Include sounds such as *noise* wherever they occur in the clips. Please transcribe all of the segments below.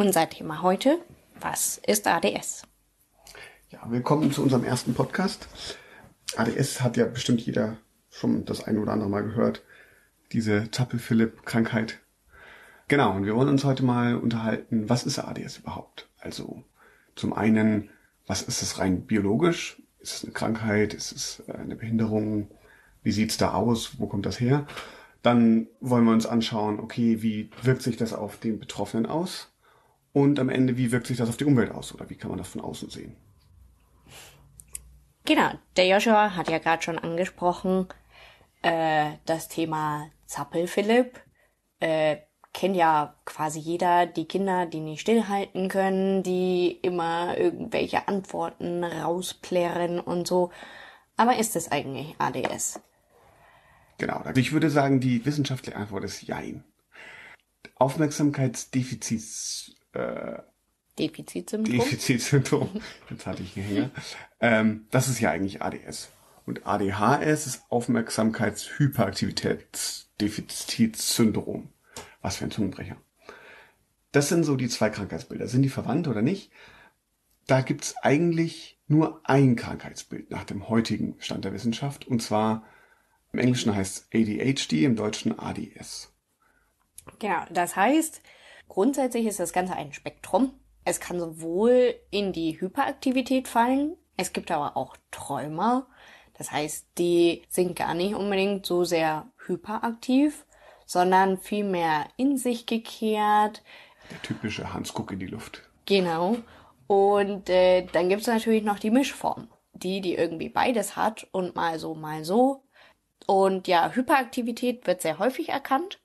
Unser Thema heute, was ist ADS? Ja, willkommen zu unserem ersten Podcast. ADS hat ja bestimmt jeder schon das eine oder andere Mal gehört. Diese Zappel-Philipp-Krankheit. Genau, und wir wollen uns heute mal unterhalten, was ist ADS überhaupt? Also zum einen, was ist es rein biologisch? Ist es eine Krankheit? Ist es äh, eine Behinderung? Wie sieht's da aus? Wo kommt das her? Dann wollen wir uns anschauen, okay, wie wirkt sich das auf den Betroffenen aus? Und am Ende, wie wirkt sich das auf die Umwelt aus? Oder wie kann man das von außen sehen? Genau, der Joshua hat ja gerade schon angesprochen, äh, das Thema Zappel-Philipp. Äh, kennt ja quasi jeder die Kinder, die nicht stillhalten können, die immer irgendwelche Antworten rausplären und so. Aber ist es eigentlich ADS? Genau, also ich würde sagen, die wissenschaftliche Antwort ist Jein. Aufmerksamkeitsdefizits äh, Defizitsyndrom. Defizitsyndrom. *laughs* Jetzt hatte ich einen Hänger. Ähm, das ist ja eigentlich ADS. Und ADHS ist Aufmerksamkeitshyperaktivitätsdefizitsyndrom. Was für ein Zungenbrecher. Das sind so die zwei Krankheitsbilder. Sind die verwandt oder nicht? Da gibt's eigentlich nur ein Krankheitsbild nach dem heutigen Stand der Wissenschaft. Und zwar im Englischen heißt ADHD, im Deutschen ADS. Genau, das heißt, grundsätzlich ist das Ganze ein Spektrum. Es kann sowohl in die Hyperaktivität fallen, es gibt aber auch Träumer. Das heißt, die sind gar nicht unbedingt so sehr hyperaktiv, sondern vielmehr in sich gekehrt. Der typische Hans Guck in die Luft. Genau. Und äh, dann gibt es natürlich noch die Mischform. Die, die irgendwie beides hat und mal so, mal so. Und ja, Hyperaktivität wird sehr häufig erkannt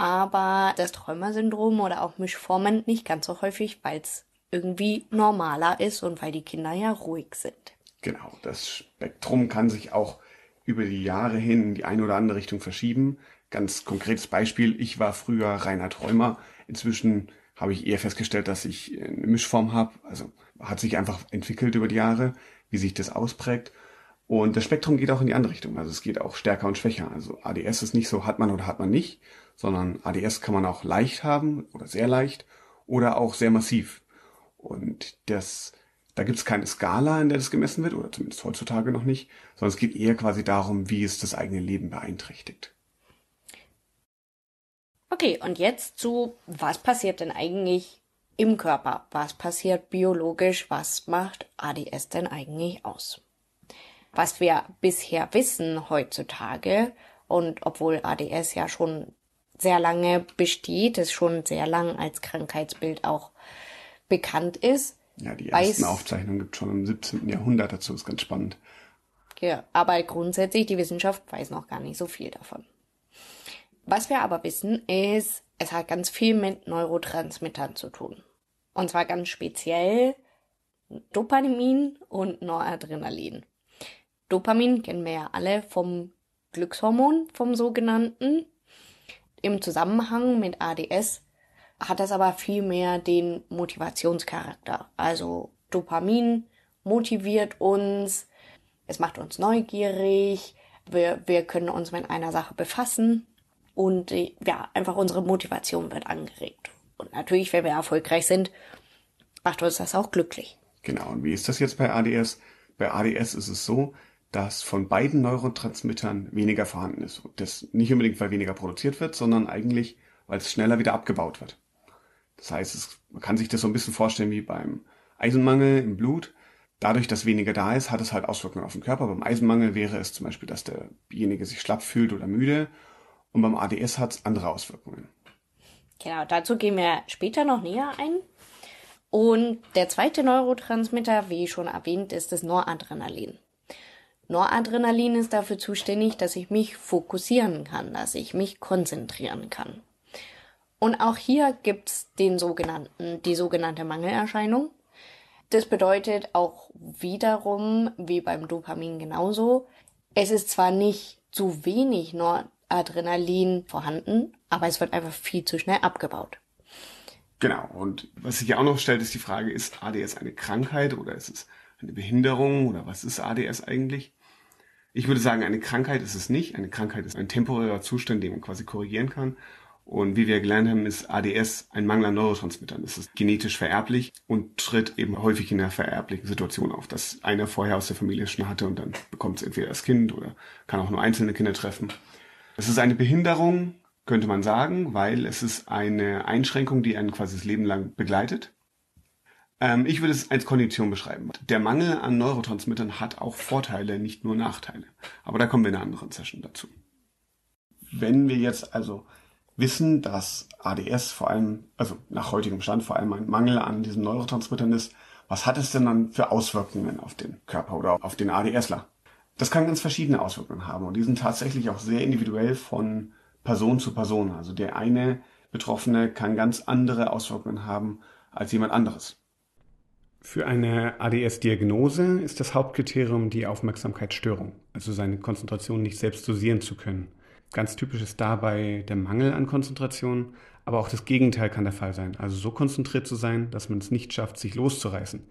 aber das Träumersyndrom oder auch Mischformen nicht ganz so häufig, weil es irgendwie normaler ist und weil die Kinder ja ruhig sind. Genau, das Spektrum kann sich auch über die Jahre hin in die eine oder andere Richtung verschieben. Ganz konkretes Beispiel, ich war früher reiner Träumer. Inzwischen habe ich eher festgestellt, dass ich eine Mischform habe. Also hat sich einfach entwickelt über die Jahre, wie sich das ausprägt. Und das Spektrum geht auch in die andere Richtung. Also es geht auch stärker und schwächer. Also ADS ist nicht so, hat man oder hat man nicht, sondern ADS kann man auch leicht haben oder sehr leicht oder auch sehr massiv. Und das, da gibt es keine Skala, in der das gemessen wird, oder zumindest heutzutage noch nicht, sondern es geht eher quasi darum, wie es das eigene Leben beeinträchtigt. Okay, und jetzt zu, was passiert denn eigentlich im Körper? Was passiert biologisch? Was macht ADS denn eigentlich aus? Was wir bisher wissen heutzutage, und obwohl ADS ja schon sehr lange besteht, es schon sehr lang als Krankheitsbild auch bekannt ist. Ja, die ersten Aufzeichnungen gibt es schon im 17. Jahrhundert dazu, ist ganz spannend. Ja, aber grundsätzlich, die Wissenschaft weiß noch gar nicht so viel davon. Was wir aber wissen, ist, es hat ganz viel mit Neurotransmittern zu tun. Und zwar ganz speziell Dopamin und Noradrenalin. Dopamin kennen wir ja alle vom Glückshormon, vom sogenannten. Im Zusammenhang mit ADS hat das aber viel mehr den Motivationscharakter. Also Dopamin motiviert uns, es macht uns neugierig, wir, wir können uns mit einer Sache befassen und ja, einfach unsere Motivation wird angeregt. Und natürlich, wenn wir erfolgreich sind, macht uns das auch glücklich. Genau, und wie ist das jetzt bei ADS? Bei ADS ist es so, dass von beiden Neurotransmittern weniger vorhanden ist. Und das nicht unbedingt, weil weniger produziert wird, sondern eigentlich, weil es schneller wieder abgebaut wird. Das heißt, es, man kann sich das so ein bisschen vorstellen wie beim Eisenmangel im Blut. Dadurch, dass weniger da ist, hat es halt Auswirkungen auf den Körper. Beim Eisenmangel wäre es zum Beispiel, dass derjenige sich schlapp fühlt oder müde. Und beim ADS hat es andere Auswirkungen. Genau, dazu gehen wir später noch näher ein. Und der zweite Neurotransmitter, wie schon erwähnt, ist das Noradrenalin. Noradrenalin ist dafür zuständig, dass ich mich fokussieren kann, dass ich mich konzentrieren kann. Und auch hier gibt's den sogenannten, die sogenannte Mangelerscheinung. Das bedeutet auch wiederum, wie beim Dopamin genauso, es ist zwar nicht zu wenig Noradrenalin vorhanden, aber es wird einfach viel zu schnell abgebaut. Genau. Und was sich ja auch noch stellt, ist die Frage, ist ADS eine Krankheit oder ist es eine Behinderung oder was ist ADS eigentlich? Ich würde sagen, eine Krankheit ist es nicht. Eine Krankheit ist ein temporärer Zustand, den man quasi korrigieren kann. Und wie wir gelernt haben, ist ADS ein Mangel an Neurotransmittern. Es ist genetisch vererblich und tritt eben häufig in einer vererblichen Situation auf, dass einer vorher aus der Familie schon hatte und dann bekommt es entweder das Kind oder kann auch nur einzelne Kinder treffen. Es ist eine Behinderung, könnte man sagen, weil es ist eine Einschränkung, die einen quasi das Leben lang begleitet. Ähm, ich würde es als Kondition beschreiben. Der Mangel an Neurotransmittern hat auch Vorteile, nicht nur Nachteile. Aber da kommen wir in einer anderen Session dazu. Wenn wir jetzt also wissen, dass ADS vor allem, also nach heutigem Stand vor allem ein Mangel an diesen Neurotransmittern ist, was hat es denn dann für Auswirkungen auf den Körper oder auf den ADSler? Das kann ganz verschiedene Auswirkungen haben und die sind tatsächlich auch sehr individuell von Person zu Person. Also der eine Betroffene kann ganz andere Auswirkungen haben als jemand anderes. Für eine ADS-Diagnose ist das Hauptkriterium die Aufmerksamkeitsstörung, also seine Konzentration nicht selbst dosieren zu können. Ganz typisch ist dabei der Mangel an Konzentration, aber auch das Gegenteil kann der Fall sein. Also so konzentriert zu sein, dass man es nicht schafft, sich loszureißen.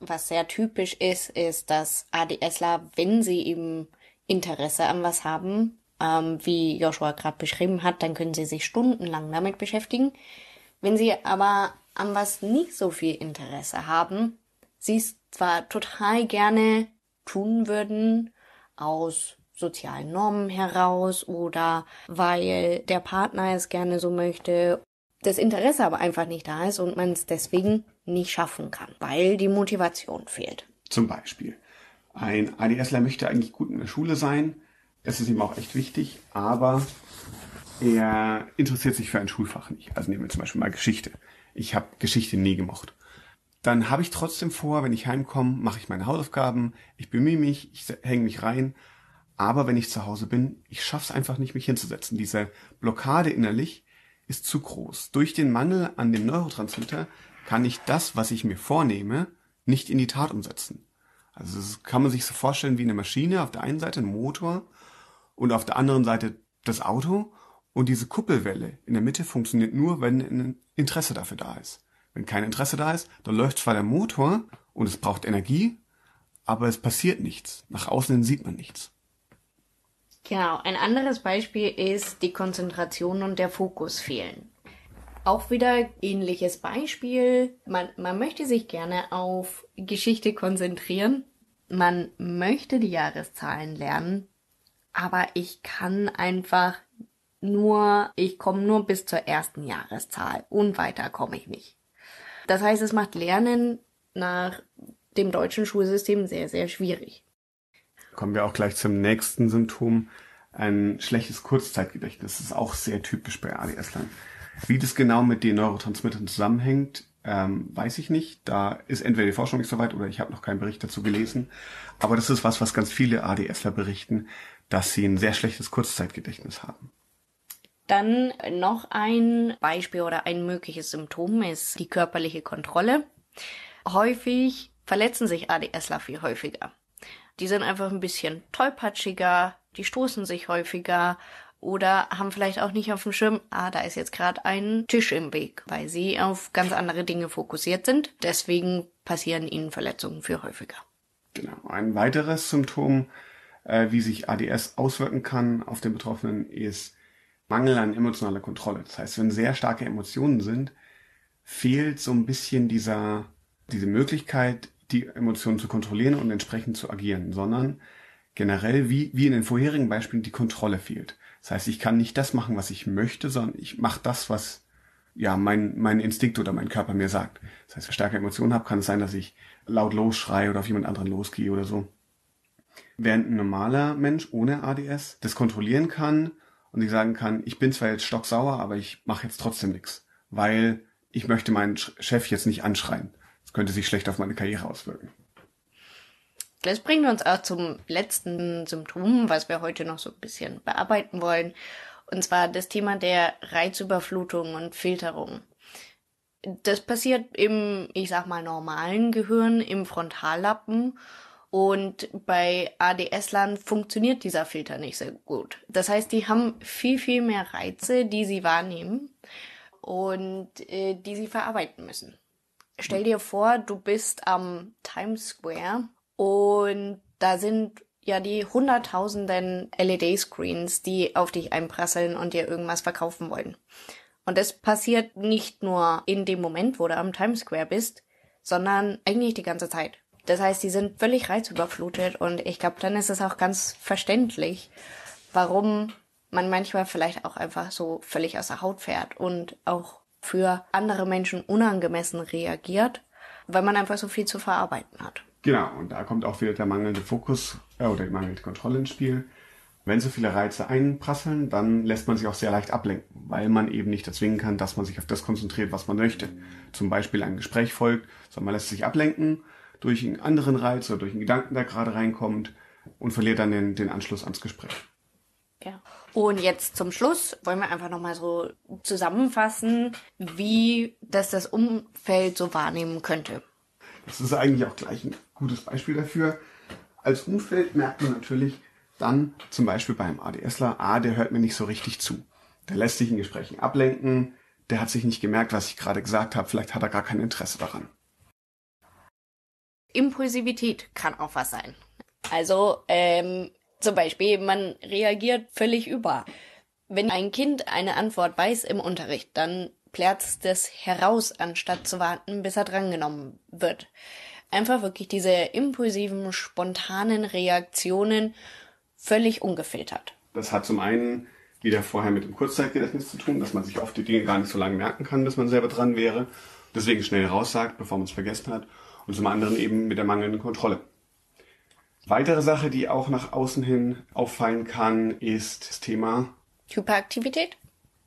Was sehr typisch ist, ist, dass ADSler, wenn sie eben Interesse an was haben, ähm, wie Joshua gerade beschrieben hat, dann können sie sich stundenlang damit beschäftigen. Wenn sie aber an was nicht so viel Interesse haben, sie es zwar total gerne tun würden, aus sozialen Normen heraus oder weil der Partner es gerne so möchte, das Interesse aber einfach nicht da ist und man es deswegen nicht schaffen kann, weil die Motivation fehlt. Zum Beispiel. Ein ADSler möchte eigentlich gut in der Schule sein, es ist ihm auch echt wichtig, aber er interessiert sich für ein Schulfach nicht. Also nehmen wir zum Beispiel mal Geschichte. Ich habe Geschichte nie gemocht. Dann habe ich trotzdem vor, wenn ich heimkomme, mache ich meine Hausaufgaben, ich bemühe mich, ich hänge mich rein, aber wenn ich zu Hause bin, ich schaff's einfach nicht, mich hinzusetzen. Diese Blockade innerlich ist zu groß. Durch den Mangel an dem Neurotransmitter kann ich das, was ich mir vornehme, nicht in die Tat umsetzen. Also das kann man sich so vorstellen wie eine Maschine, auf der einen Seite ein Motor und auf der anderen Seite das Auto. Und diese Kuppelwelle in der Mitte funktioniert nur, wenn ein Interesse dafür da ist. Wenn kein Interesse da ist, dann läuft zwar der Motor und es braucht Energie, aber es passiert nichts. Nach außen sieht man nichts. Genau, ein anderes Beispiel ist die Konzentration und der Fokus fehlen. Auch wieder ähnliches Beispiel. Man, man möchte sich gerne auf Geschichte konzentrieren. Man möchte die Jahreszahlen lernen. Aber ich kann einfach nur, ich komme nur bis zur ersten Jahreszahl und weiter komme ich nicht. Das heißt, es macht Lernen nach dem deutschen Schulsystem sehr, sehr schwierig. Kommen wir auch gleich zum nächsten Symptom. Ein schlechtes Kurzzeitgedächtnis. Ist auch sehr typisch bei ADS-Lern. Wie das genau mit den Neurotransmittern zusammenhängt, ähm, weiß ich nicht. Da ist entweder die Forschung nicht so weit oder ich habe noch keinen Bericht dazu gelesen. Aber das ist was, was ganz viele ADSler berichten, dass sie ein sehr schlechtes Kurzzeitgedächtnis haben. Dann noch ein Beispiel oder ein mögliches Symptom ist die körperliche Kontrolle. Häufig verletzen sich ADSler viel häufiger. Die sind einfach ein bisschen tollpatschiger, die stoßen sich häufiger oder haben vielleicht auch nicht auf dem Schirm, ah, da ist jetzt gerade ein Tisch im Weg, weil sie auf ganz andere Dinge fokussiert sind. Deswegen passieren ihnen Verletzungen viel häufiger. Genau. Ein weiteres Symptom, äh, wie sich ADS auswirken kann auf den Betroffenen, ist Mangel an emotionaler Kontrolle. Das heißt, wenn sehr starke Emotionen sind, fehlt so ein bisschen dieser, diese Möglichkeit, die Emotionen zu kontrollieren und entsprechend zu agieren, sondern generell, wie, wie in den vorherigen Beispielen, die Kontrolle fehlt. Das heißt, ich kann nicht das machen, was ich möchte, sondern ich mache das, was ja mein, mein Instinkt oder mein Körper mir sagt. Das heißt, wenn ich starke Emotionen habe, kann es sein, dass ich laut losschreie oder auf jemand anderen losgehe oder so. Während ein normaler Mensch ohne ADS das kontrollieren kann und ich sagen kann, ich bin zwar jetzt stocksauer, aber ich mache jetzt trotzdem nichts, weil ich möchte meinen Chef jetzt nicht anschreien. Das könnte sich schlecht auf meine Karriere auswirken. Das bringt uns auch zum letzten Symptom, was wir heute noch so ein bisschen bearbeiten wollen. Und zwar das Thema der Reizüberflutung und Filterung. Das passiert im, ich sag mal, normalen Gehirn, im Frontallappen. Und bei ADS-Lern funktioniert dieser Filter nicht sehr gut. Das heißt, die haben viel, viel mehr Reize, die sie wahrnehmen und äh, die sie verarbeiten müssen. Stell dir vor, du bist am Times Square und da sind ja die hunderttausenden LED-Screens, die auf dich einprasseln und dir irgendwas verkaufen wollen. Und das passiert nicht nur in dem Moment, wo du am Times Square bist, sondern eigentlich die ganze Zeit. Das heißt, die sind völlig reizüberflutet und ich glaube, dann ist es auch ganz verständlich, warum man manchmal vielleicht auch einfach so völlig aus der Haut fährt und auch für andere Menschen unangemessen reagiert, weil man einfach so viel zu verarbeiten hat. Genau, und da kommt auch wieder der mangelnde Fokus äh, oder die mangelnde Kontrolle ins Spiel. Wenn so viele Reize einprasseln, dann lässt man sich auch sehr leicht ablenken, weil man eben nicht erzwingen kann, dass man sich auf das konzentriert, was man möchte. Zum Beispiel ein Gespräch folgt, sondern man lässt sich ablenken durch einen anderen Reiz oder durch einen Gedanken, der gerade reinkommt und verliert dann den, den Anschluss ans Gespräch. Ja. Und jetzt zum Schluss wollen wir einfach nochmal so zusammenfassen, wie das das Umfeld so wahrnehmen könnte. Das ist eigentlich auch gleich ein gutes Beispiel dafür. Als Umfeld merkt man natürlich dann zum Beispiel beim ADSler, ah, der hört mir nicht so richtig zu. Der lässt sich in Gesprächen ablenken, der hat sich nicht gemerkt, was ich gerade gesagt habe, vielleicht hat er gar kein Interesse daran. Impulsivität kann auch was sein. Also ähm, zum Beispiel, man reagiert völlig über. Wenn ein Kind eine Antwort weiß im Unterricht, dann plärzt es heraus, anstatt zu warten, bis er drangenommen wird. Einfach wirklich diese impulsiven, spontanen Reaktionen völlig ungefiltert. Das hat zum einen wieder vorher mit dem Kurzzeitgedächtnis zu tun, dass man sich oft die Dinge gar nicht so lange merken kann, bis man selber dran wäre. Deswegen schnell raussagt, bevor man es vergessen hat. Und zum anderen eben mit der mangelnden Kontrolle. Weitere Sache, die auch nach außen hin auffallen kann, ist das Thema Hyperaktivität.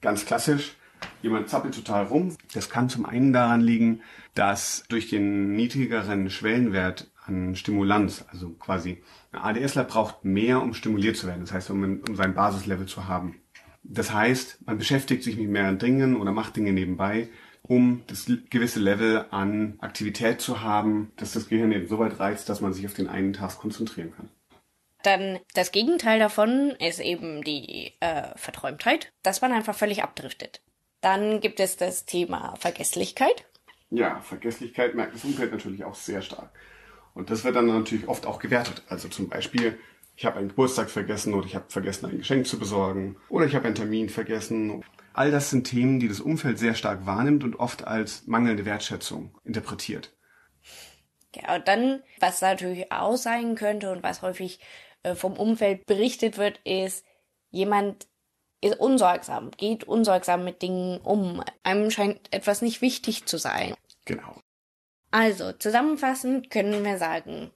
Ganz klassisch. Jemand zappelt total rum. Das kann zum einen daran liegen, dass durch den niedrigeren Schwellenwert an Stimulanz, also quasi ein ADSler braucht mehr, um stimuliert zu werden. Das heißt, um, um sein Basislevel zu haben. Das heißt, man beschäftigt sich mit mehreren Dingen oder macht Dinge nebenbei, um das gewisse Level an Aktivität zu haben, dass das Gehirn eben so weit reizt, dass man sich auf den einen Task konzentrieren kann. Dann das Gegenteil davon ist eben die äh, Verträumtheit, dass man einfach völlig abdriftet. Dann gibt es das Thema Vergesslichkeit. Ja, Vergesslichkeit merkt das Umfeld natürlich auch sehr stark. Und das wird dann natürlich oft auch gewertet. Also zum Beispiel, ich habe einen Geburtstag vergessen oder ich habe vergessen, ein Geschenk zu besorgen oder ich habe einen Termin vergessen. All das sind Themen, die das Umfeld sehr stark wahrnimmt und oft als mangelnde Wertschätzung interpretiert. Ja, und dann, was natürlich auch sein könnte und was häufig äh, vom Umfeld berichtet wird, ist, jemand ist unsorgsam, geht unsorgsam mit Dingen um. Einem scheint etwas nicht wichtig zu sein. Genau. Also, zusammenfassend können wir sagen,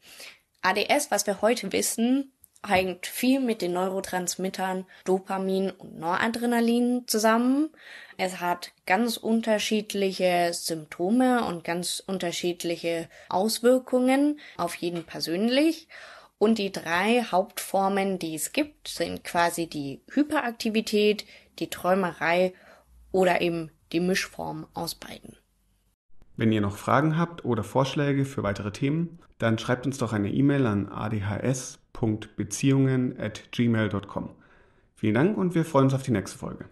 ADS, was wir heute wissen, hängt viel mit den Neurotransmittern Dopamin und Noradrenalin zusammen. Es hat ganz unterschiedliche Symptome und ganz unterschiedliche Auswirkungen auf jeden persönlich. Und die drei Hauptformen, die es gibt, sind quasi die Hyperaktivität, die Träumerei oder eben die Mischform aus beiden. Wenn ihr noch Fragen habt oder Vorschläge für weitere Themen, dann schreibt uns doch eine E-Mail an adhs.beziehungen at gmail.com. Vielen Dank und wir freuen uns auf die nächste Folge.